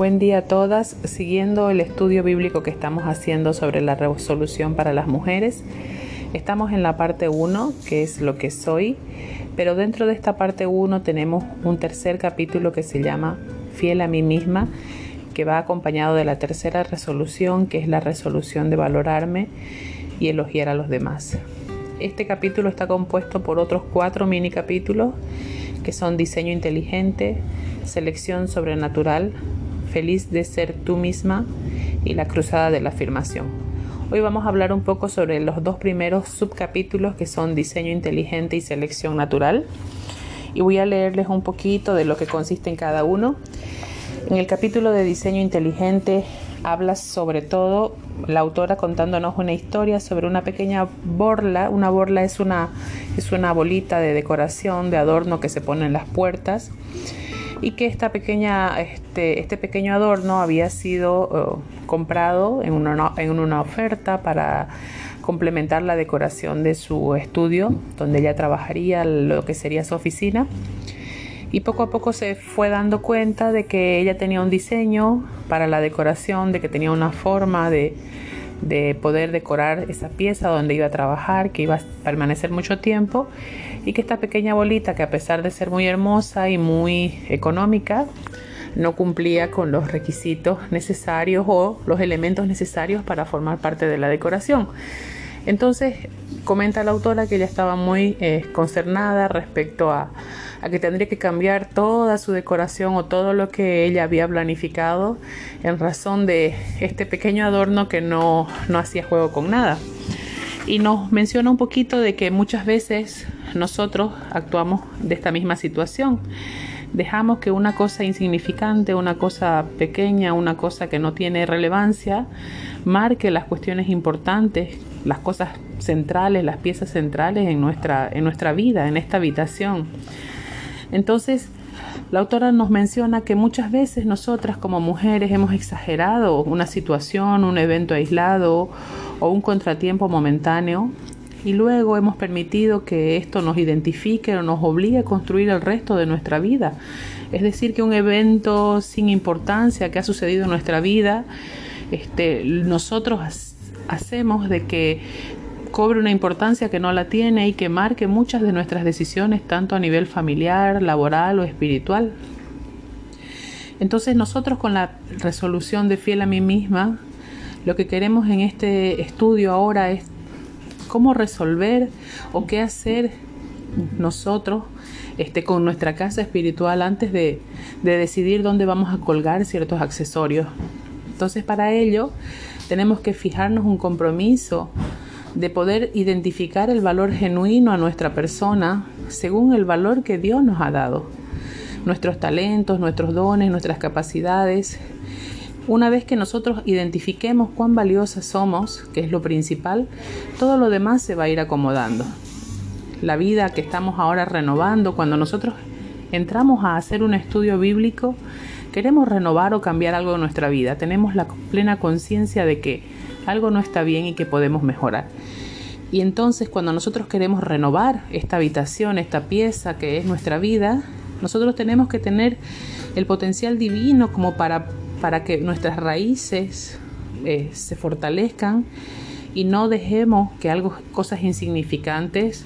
Buen día a todas. Siguiendo el estudio bíblico que estamos haciendo sobre la resolución para las mujeres, estamos en la parte 1, que es lo que soy, pero dentro de esta parte 1 tenemos un tercer capítulo que se llama Fiel a mí misma, que va acompañado de la tercera resolución, que es la resolución de valorarme y elogiar a los demás. Este capítulo está compuesto por otros cuatro mini capítulos que son diseño inteligente, selección sobrenatural, feliz de ser tú misma y la cruzada de la afirmación. Hoy vamos a hablar un poco sobre los dos primeros subcapítulos que son diseño inteligente y selección natural. Y voy a leerles un poquito de lo que consiste en cada uno. En el capítulo de diseño inteligente habla sobre todo la autora contándonos una historia sobre una pequeña borla. Una borla es una, es una bolita de decoración, de adorno que se pone en las puertas y que esta pequeña, este, este pequeño adorno había sido eh, comprado en una, en una oferta para complementar la decoración de su estudio, donde ella trabajaría lo que sería su oficina. Y poco a poco se fue dando cuenta de que ella tenía un diseño para la decoración, de que tenía una forma de, de poder decorar esa pieza donde iba a trabajar, que iba a permanecer mucho tiempo y que esta pequeña bolita, que a pesar de ser muy hermosa y muy económica, no cumplía con los requisitos necesarios o los elementos necesarios para formar parte de la decoración. Entonces, comenta la autora que ella estaba muy eh, concernada respecto a, a, que tendría que cambiar toda su decoración o todo lo que ella había planificado en razón de este pequeño adorno que no, no hacía juego con nada. Y nos menciona un poquito de que muchas veces nosotros actuamos de esta misma situación. Dejamos que una cosa insignificante, una cosa pequeña, una cosa que no tiene relevancia, marque las cuestiones importantes, las cosas centrales, las piezas centrales en nuestra, en nuestra vida, en esta habitación. Entonces, la autora nos menciona que muchas veces nosotras como mujeres hemos exagerado una situación, un evento aislado o un contratiempo momentáneo y luego hemos permitido que esto nos identifique o nos obligue a construir el resto de nuestra vida. Es decir, que un evento sin importancia que ha sucedido en nuestra vida, este, nosotros hacemos de que cobre una importancia que no la tiene y que marque muchas de nuestras decisiones, tanto a nivel familiar, laboral o espiritual. Entonces nosotros con la resolución de fiel a mí misma, lo que queremos en este estudio ahora es cómo resolver o qué hacer nosotros este, con nuestra casa espiritual antes de, de decidir dónde vamos a colgar ciertos accesorios. Entonces para ello tenemos que fijarnos un compromiso de poder identificar el valor genuino a nuestra persona según el valor que Dios nos ha dado. Nuestros talentos, nuestros dones, nuestras capacidades, una vez que nosotros identifiquemos cuán valiosas somos, que es lo principal, todo lo demás se va a ir acomodando. La vida que estamos ahora renovando, cuando nosotros entramos a hacer un estudio bíblico, queremos renovar o cambiar algo en nuestra vida. Tenemos la plena conciencia de que algo no está bien y que podemos mejorar. Y entonces cuando nosotros queremos renovar esta habitación, esta pieza que es nuestra vida, nosotros tenemos que tener el potencial divino como para para que nuestras raíces eh, se fortalezcan y no dejemos que algo, cosas insignificantes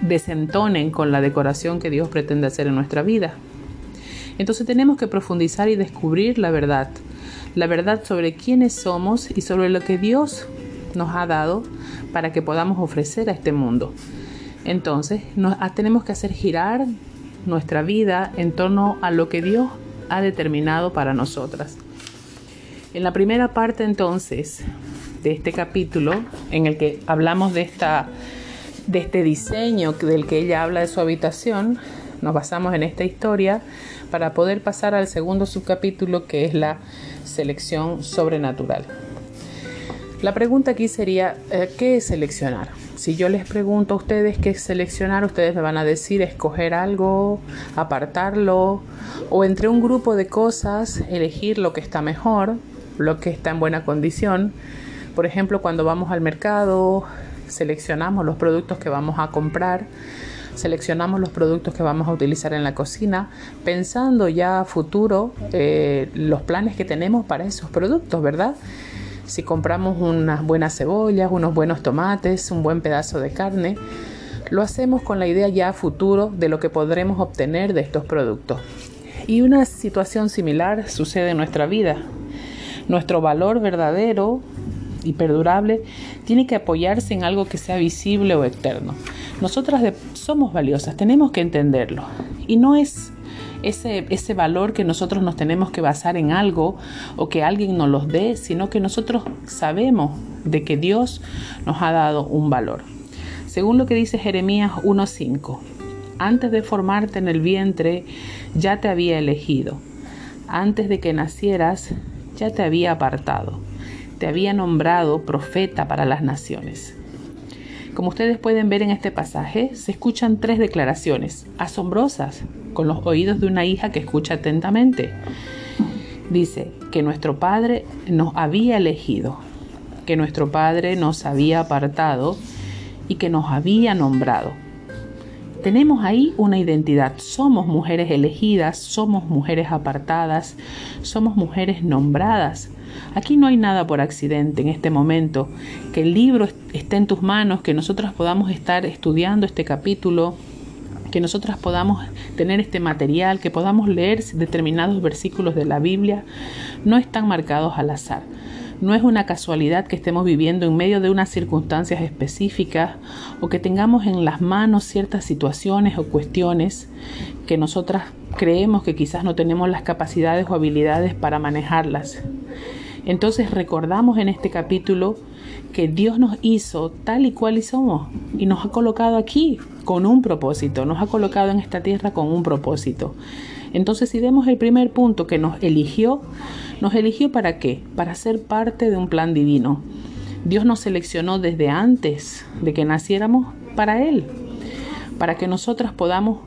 desentonen con la decoración que Dios pretende hacer en nuestra vida. Entonces tenemos que profundizar y descubrir la verdad, la verdad sobre quiénes somos y sobre lo que Dios nos ha dado para que podamos ofrecer a este mundo. Entonces nos, ah, tenemos que hacer girar nuestra vida en torno a lo que Dios ha determinado para nosotras. En la primera parte entonces de este capítulo, en el que hablamos de, esta, de este diseño del que ella habla de su habitación, nos basamos en esta historia para poder pasar al segundo subcapítulo que es la selección sobrenatural. La pregunta aquí sería, eh, ¿qué es seleccionar? Si yo les pregunto a ustedes qué es seleccionar, ustedes me van a decir escoger algo, apartarlo, o entre un grupo de cosas elegir lo que está mejor, lo que está en buena condición. Por ejemplo, cuando vamos al mercado, seleccionamos los productos que vamos a comprar seleccionamos los productos que vamos a utilizar en la cocina, pensando ya a futuro eh, los planes que tenemos para esos productos, ¿verdad? Si compramos unas buenas cebollas, unos buenos tomates, un buen pedazo de carne, lo hacemos con la idea ya a futuro de lo que podremos obtener de estos productos. Y una situación similar sucede en nuestra vida. Nuestro valor verdadero y perdurable tiene que apoyarse en algo que sea visible o externo. Nosotras somos valiosas, tenemos que entenderlo. Y no es ese, ese valor que nosotros nos tenemos que basar en algo o que alguien nos los dé, sino que nosotros sabemos de que Dios nos ha dado un valor. Según lo que dice Jeremías 1.5, antes de formarte en el vientre ya te había elegido, antes de que nacieras ya te había apartado, te había nombrado profeta para las naciones. Como ustedes pueden ver en este pasaje, se escuchan tres declaraciones asombrosas con los oídos de una hija que escucha atentamente. Dice que nuestro Padre nos había elegido, que nuestro Padre nos había apartado y que nos había nombrado. Tenemos ahí una identidad. Somos mujeres elegidas, somos mujeres apartadas, somos mujeres nombradas. Aquí no hay nada por accidente en este momento. Que el libro esté en tus manos, que nosotras podamos estar estudiando este capítulo, que nosotras podamos tener este material, que podamos leer determinados versículos de la Biblia, no están marcados al azar. No es una casualidad que estemos viviendo en medio de unas circunstancias específicas o que tengamos en las manos ciertas situaciones o cuestiones que nosotras creemos que quizás no tenemos las capacidades o habilidades para manejarlas. Entonces recordamos en este capítulo que Dios nos hizo tal y cual y somos y nos ha colocado aquí con un propósito, nos ha colocado en esta tierra con un propósito. Entonces si vemos el primer punto que nos eligió, ¿Nos eligió para qué? Para ser parte de un plan divino. Dios nos seleccionó desde antes de que naciéramos para Él, para que nosotras podamos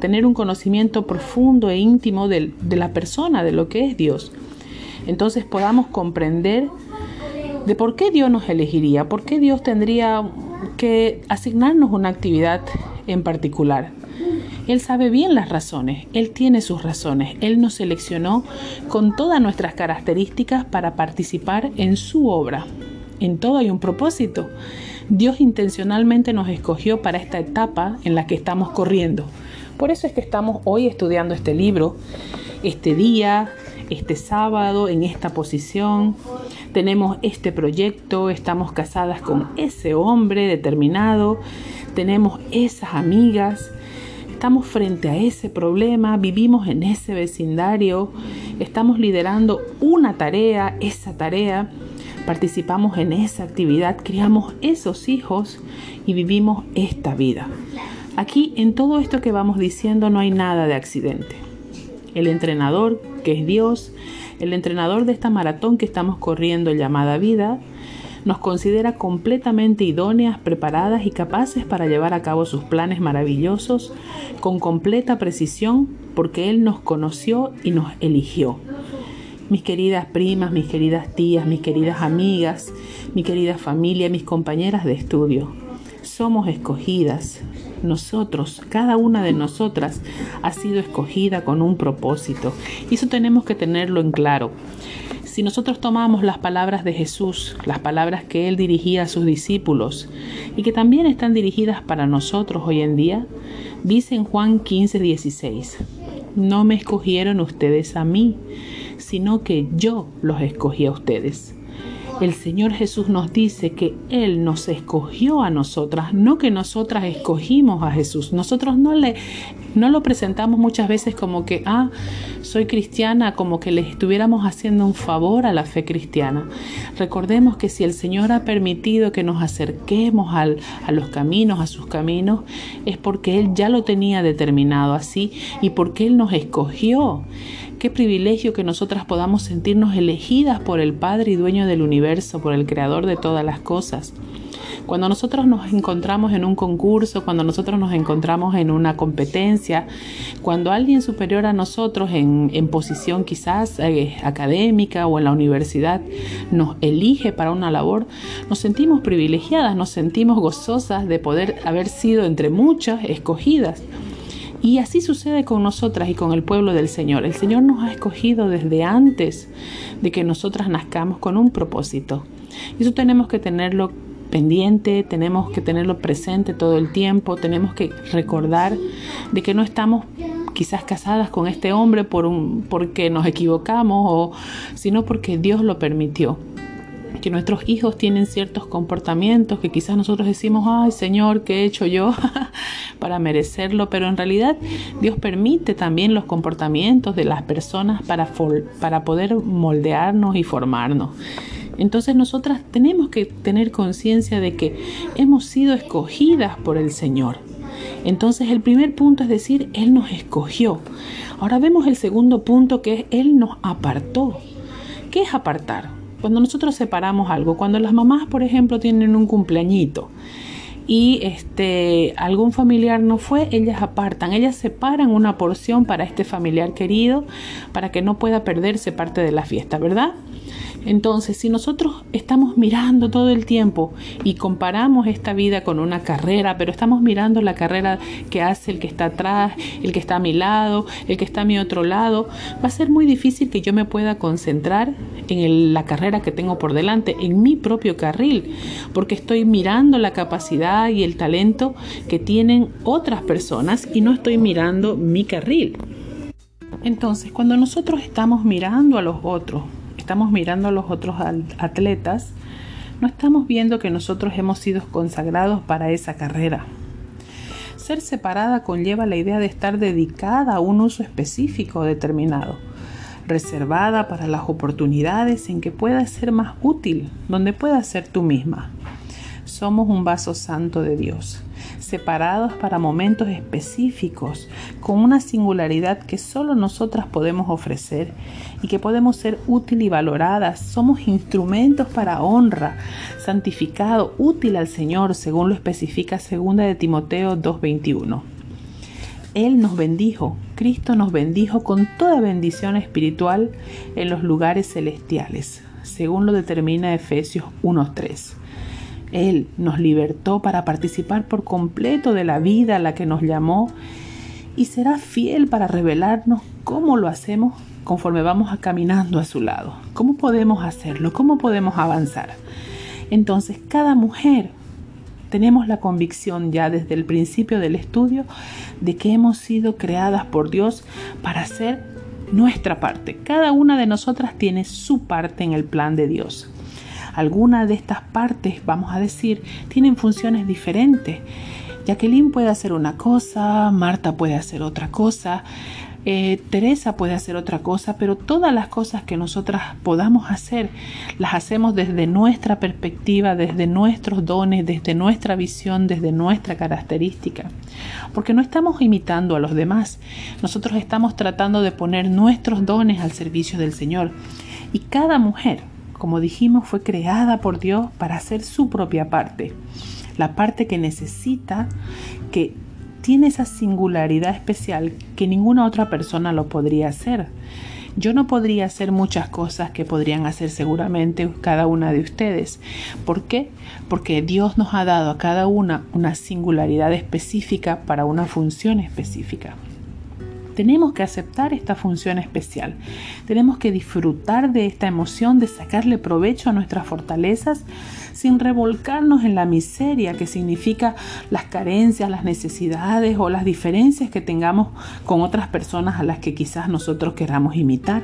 tener un conocimiento profundo e íntimo de, de la persona, de lo que es Dios. Entonces podamos comprender de por qué Dios nos elegiría, por qué Dios tendría que asignarnos una actividad en particular. Él sabe bien las razones, Él tiene sus razones, Él nos seleccionó con todas nuestras características para participar en su obra. En todo hay un propósito. Dios intencionalmente nos escogió para esta etapa en la que estamos corriendo. Por eso es que estamos hoy estudiando este libro, este día, este sábado, en esta posición. Tenemos este proyecto, estamos casadas con ese hombre determinado, tenemos esas amigas, estamos frente a ese problema, vivimos en ese vecindario, estamos liderando una tarea, esa tarea, participamos en esa actividad, criamos esos hijos y vivimos esta vida. Aquí en todo esto que vamos diciendo no hay nada de accidente. El entrenador, que es Dios, el entrenador de esta maratón que estamos corriendo llamada vida, nos considera completamente idóneas, preparadas y capaces para llevar a cabo sus planes maravillosos con completa precisión porque Él nos conoció y nos eligió. Mis queridas primas, mis queridas tías, mis queridas amigas, mi querida familia, mis compañeras de estudio, somos escogidas. Nosotros, cada una de nosotras ha sido escogida con un propósito. Y eso tenemos que tenerlo en claro. Si nosotros tomamos las palabras de Jesús, las palabras que Él dirigía a sus discípulos y que también están dirigidas para nosotros hoy en día, dice en Juan 15, 16, no me escogieron ustedes a mí, sino que yo los escogí a ustedes el Señor Jesús nos dice que Él nos escogió a nosotras, no que nosotras escogimos a Jesús. Nosotros no le no lo presentamos muchas veces como que, ah, soy cristiana, como que le estuviéramos haciendo un favor a la fe cristiana. Recordemos que si el Señor ha permitido que nos acerquemos al, a los caminos, a sus caminos, es porque Él ya lo tenía determinado así y porque Él nos escogió. Qué privilegio que nosotras podamos sentirnos elegidas por el Padre y dueño del universo, por el Creador de todas las cosas. Cuando nosotros nos encontramos en un concurso, cuando nosotros nos encontramos en una competencia, cuando alguien superior a nosotros en, posición quizás eh, académica o en la universidad nos elige para una labor, nos sentimos privilegiadas, nos sentimos gozosas de poder haber sido entre muchas escogidas. Y así sucede con nosotras y con el pueblo del Señor. El Señor nos ha escogido desde antes de que nosotras nazcamos con un propósito. Eso tenemos que tenerlo pendiente, tenemos que tenerlo presente todo el tiempo, tenemos que recordar de que no estamos quizás casadas con este hombre por un, porque nos equivocamos sino porque Dios lo permitió que nuestros hijos tienen ciertos comportamientos que quizás nosotros decimos, ay Señor, ¿qué he hecho yo para merecerlo? Pero en realidad Dios permite también los comportamientos de las personas para, para poder moldearnos y formarnos. Entonces nosotras tenemos que tener conciencia de que hemos sido escogidas por el Señor. Entonces el primer punto es decir, Él nos escogió. Ahora vemos el segundo punto que es Él nos apartó. ¿Qué es apartar? Cuando nosotros separamos algo, cuando las mamás, por ejemplo, tienen un cumpleañito y este algún familiar no fue, ellas apartan, ellas separan una porción para este familiar querido para que no pueda perderse parte de la fiesta, ¿verdad? Entonces, si nosotros estamos mirando todo el tiempo y comparamos esta vida con una carrera, pero estamos mirando la carrera que hace el que está atrás, el que está a mi lado, el que está a mi otro lado, va a ser muy difícil que yo me pueda concentrar en la carrera que tengo por delante, en mi propio carril, porque estoy mirando la capacidad y el talento que tienen otras personas y no estoy mirando mi carril. Entonces, cuando nosotros estamos mirando a los otros, estamos mirando a los otros atletas, no estamos viendo que nosotros hemos sido consagrados para esa carrera. Ser separada conlleva la idea de estar dedicada a un uso específico o determinado, reservada para las oportunidades en que pueda ser más útil, donde puedas ser tú misma. Somos un vaso santo de Dios separados para momentos específicos, con una singularidad que solo nosotras podemos ofrecer y que podemos ser útil y valoradas. Somos instrumentos para honra, santificado, útil al Señor, según lo especifica 2 de Timoteo 2.21. Él nos bendijo, Cristo nos bendijo con toda bendición espiritual en los lugares celestiales, según lo determina Efesios 1.3. Él nos libertó para participar por completo de la vida a la que nos llamó y será fiel para revelarnos cómo lo hacemos conforme vamos caminando a su lado. ¿Cómo podemos hacerlo? ¿Cómo podemos avanzar? Entonces, cada mujer tenemos la convicción ya desde el principio del estudio de que hemos sido creadas por Dios para hacer nuestra parte. Cada una de nosotras tiene su parte en el plan de Dios. Algunas de estas partes, vamos a decir, tienen funciones diferentes. Jacqueline puede hacer una cosa, Marta puede hacer otra cosa, eh, Teresa puede hacer otra cosa, pero todas las cosas que nosotras podamos hacer, las hacemos desde nuestra perspectiva, desde nuestros dones, desde nuestra visión, desde nuestra característica. Porque no estamos imitando a los demás, nosotros estamos tratando de poner nuestros dones al servicio del Señor. Y cada mujer, como dijimos, fue creada por Dios para hacer su propia parte. La parte que necesita, que tiene esa singularidad especial que ninguna otra persona lo podría hacer. Yo no podría hacer muchas cosas que podrían hacer seguramente cada una de ustedes. ¿Por qué? Porque Dios nos ha dado a cada una una singularidad específica para una función específica. Tenemos que aceptar esta función especial. Tenemos que disfrutar de esta emoción, de sacarle provecho a nuestras fortalezas sin revolcarnos en la miseria que significa las carencias, las necesidades o las diferencias que tengamos con otras personas a las que quizás nosotros queramos imitar.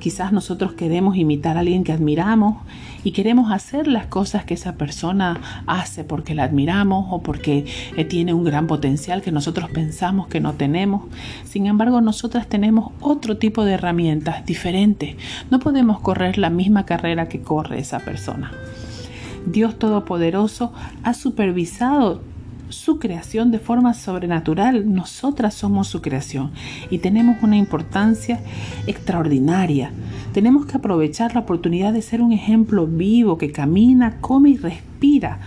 Quizás nosotros queremos imitar a alguien que admiramos y queremos hacer las cosas que esa persona hace porque la admiramos o porque eh, tiene un gran potencial que nosotros pensamos que no tenemos. Sin embargo, nosotras tenemos otro tipo de herramientas diferentes. No podemos correr la misma carrera que corre esa persona. Dios Todopoderoso ha supervisado su creación de forma sobrenatural. Nosotras somos su creación y tenemos una importancia extraordinaria. Tenemos que aprovechar la oportunidad de ser un ejemplo vivo que camina, come y respira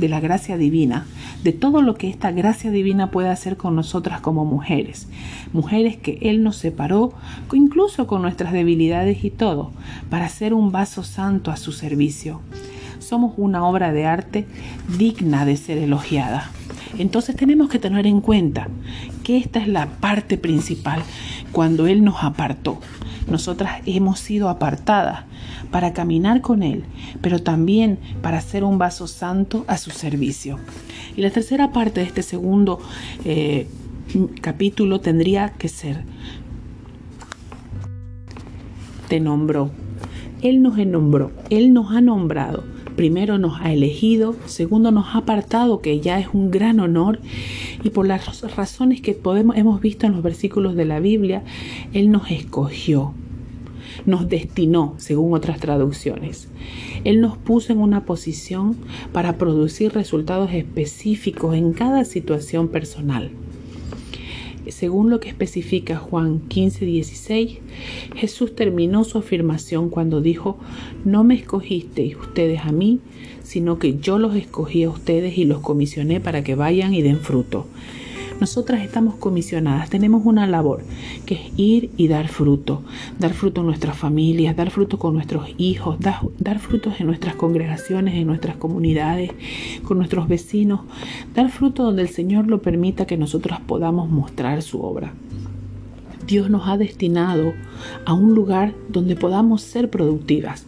de la gracia divina, de todo lo que esta gracia divina puede hacer con nosotras como mujeres, mujeres que Él nos separó, incluso con nuestras debilidades y todo, para ser un vaso santo a su servicio. Somos una obra de arte digna de ser elogiada. Entonces tenemos que tener en cuenta que esta es la parte principal cuando Él nos apartó. Nosotras hemos sido apartadas para caminar con Él, pero también para ser un vaso santo a su servicio. Y la tercera parte de este segundo eh, capítulo tendría que ser, te nombró. Él nos nombró, Él nos ha nombrado primero nos ha elegido, segundo nos ha apartado, que ya es un gran honor, y por las razones que podemos, hemos visto en los versículos de la Biblia, Él nos escogió, nos destinó, según otras traducciones. Él nos puso en una posición para producir resultados específicos en cada situación personal. Según lo que especifica Juan 15, 16, Jesús terminó su afirmación cuando dijo, no me escogisteis ustedes a mí, sino que yo los escogí a ustedes y los comisioné para que vayan y den fruto. Nosotras estamos comisionadas, tenemos una labor que es ir y dar fruto, dar fruto en nuestras familias, dar fruto con nuestros hijos, dar, dar frutos en nuestras congregaciones, en nuestras comunidades, con nuestros vecinos, dar fruto donde el Señor lo permita que nosotras podamos mostrar su obra. Dios nos ha destinado a un lugar donde podamos ser productivas.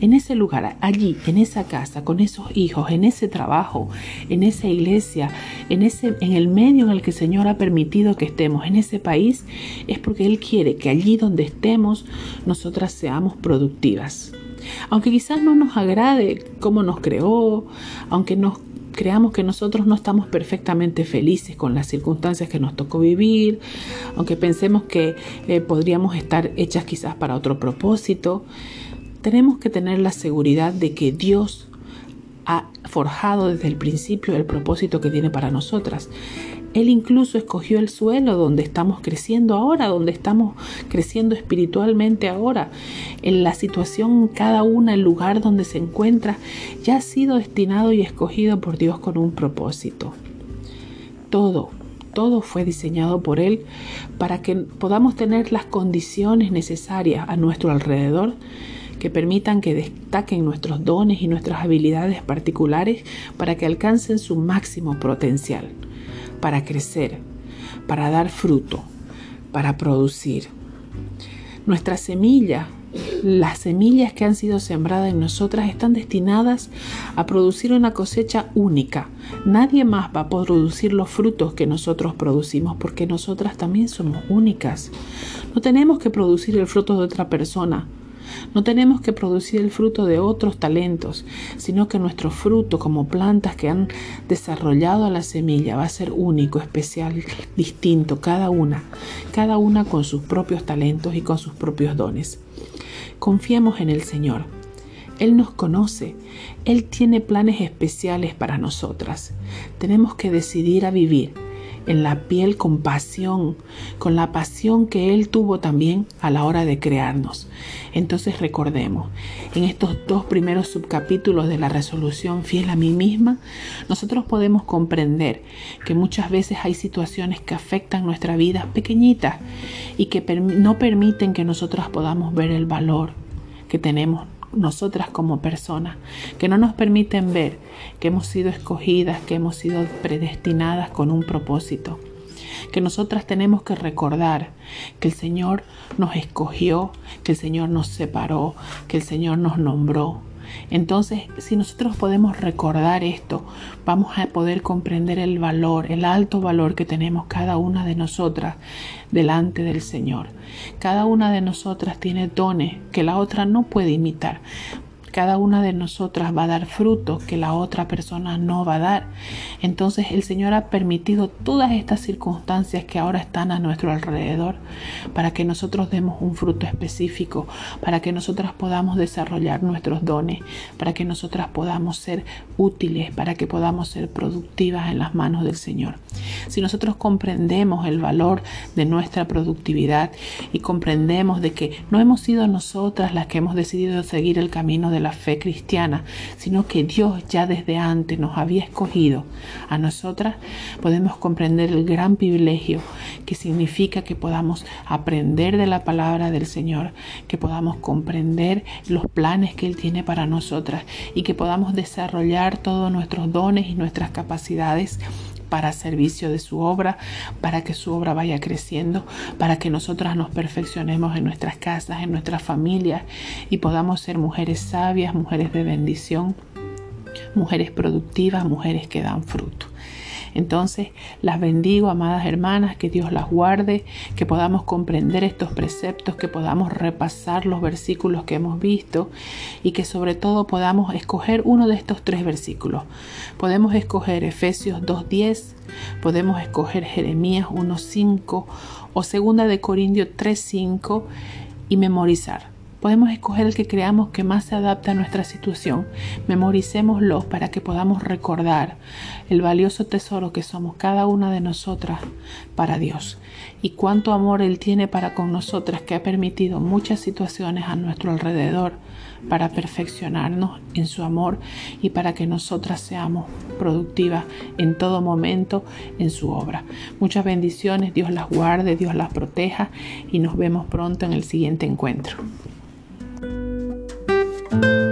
En ese lugar, allí, en esa casa, con esos hijos, en ese trabajo, en esa iglesia, en ese en el medio en el que el Señor ha permitido que estemos, en ese país, es porque él quiere que allí donde estemos nosotras seamos productivas. Aunque quizás no nos agrade cómo nos creó, aunque nos creamos que nosotros no estamos perfectamente felices con las circunstancias que nos tocó vivir, aunque pensemos que eh, podríamos estar hechas quizás para otro propósito, tenemos que tener la seguridad de que Dios ha forjado desde el principio el propósito que tiene para nosotras. Él incluso escogió el suelo donde estamos creciendo ahora, donde estamos creciendo espiritualmente ahora. En la situación, cada una, el lugar donde se encuentra, ya ha sido destinado y escogido por Dios con un propósito. Todo, todo fue diseñado por Él para que podamos tener las condiciones necesarias a nuestro alrededor que permitan que destaquen nuestros dones y nuestras habilidades particulares para que alcancen su máximo potencial para crecer, para dar fruto, para producir. Nuestra semilla, las semillas que han sido sembradas en nosotras están destinadas a producir una cosecha única. Nadie más va a producir los frutos que nosotros producimos porque nosotras también somos únicas. No tenemos que producir el fruto de otra persona. No tenemos que producir el fruto de otros talentos, sino que nuestro fruto como plantas que han desarrollado la semilla va a ser único, especial, distinto, cada una, cada una con sus propios talentos y con sus propios dones. Confiemos en el Señor. Él nos conoce, Él tiene planes especiales para nosotras. Tenemos que decidir a vivir en la piel con pasión, con la pasión que Él tuvo también a la hora de crearnos. Entonces recordemos, en estos dos primeros subcapítulos de la resolución fiel a mí misma, nosotros podemos comprender que muchas veces hay situaciones que afectan nuestra vida pequeñitas y que no permiten que nosotras podamos ver el valor que tenemos nosotras como personas, que no nos permiten ver que hemos sido escogidas, que hemos sido predestinadas con un propósito, que nosotras tenemos que recordar que el Señor nos escogió, que el Señor nos separó, que el Señor nos nombró, entonces, si nosotros podemos recordar esto, vamos a poder comprender el valor, el alto valor que tenemos cada una de nosotras delante del Señor. Cada una de nosotras tiene dones que la otra no puede imitar. Cada una de nosotras va a dar frutos que la otra persona no va a dar. Entonces el Señor ha permitido todas estas circunstancias que ahora están a nuestro alrededor para que nosotros demos un fruto específico, para que nosotras podamos desarrollar nuestros dones, para que nosotras podamos ser útiles, para que podamos ser productivas en las manos del Señor. Si nosotros comprendemos el valor de nuestra productividad y comprendemos de que no hemos sido nosotras las que hemos decidido seguir el camino de la fe cristiana, sino que Dios ya desde antes nos había escogido. A nosotras, podemos comprender el gran privilegio que significa que podamos aprender de la palabra del Señor, que podamos comprender los planes que Él tiene para nosotras y que podamos desarrollar todos nuestros dones y nuestras capacidades para servicio de su obra, para que su obra vaya creciendo, para que nosotras nos perfeccionemos en nuestras casas, en nuestras familias y podamos ser mujeres sabias, mujeres de bendición, mujeres productivas, mujeres que dan fruto. Entonces, las bendigo, amadas hermanas, que Dios las guarde, que podamos comprender estos preceptos, que podamos repasar los versículos que hemos visto y que sobre todo podamos escoger uno de estos tres versículos. Podemos escoger Efesios 2.10, podemos escoger Jeremías 1.5 o 2 de Corintios 3.5 y memorizar. Podemos escoger el que creamos que más se adapta a nuestra situación. Memoricémoslo para que podamos recordar el valioso tesoro que somos cada una de nosotras para Dios y cuánto amor Él tiene para con nosotras que ha permitido muchas situaciones a nuestro alrededor para perfeccionarnos en su amor y para que nosotras seamos productivas en todo momento en su obra. Muchas bendiciones, Dios las guarde, Dios las proteja y nos vemos pronto en el siguiente encuentro. Thank you.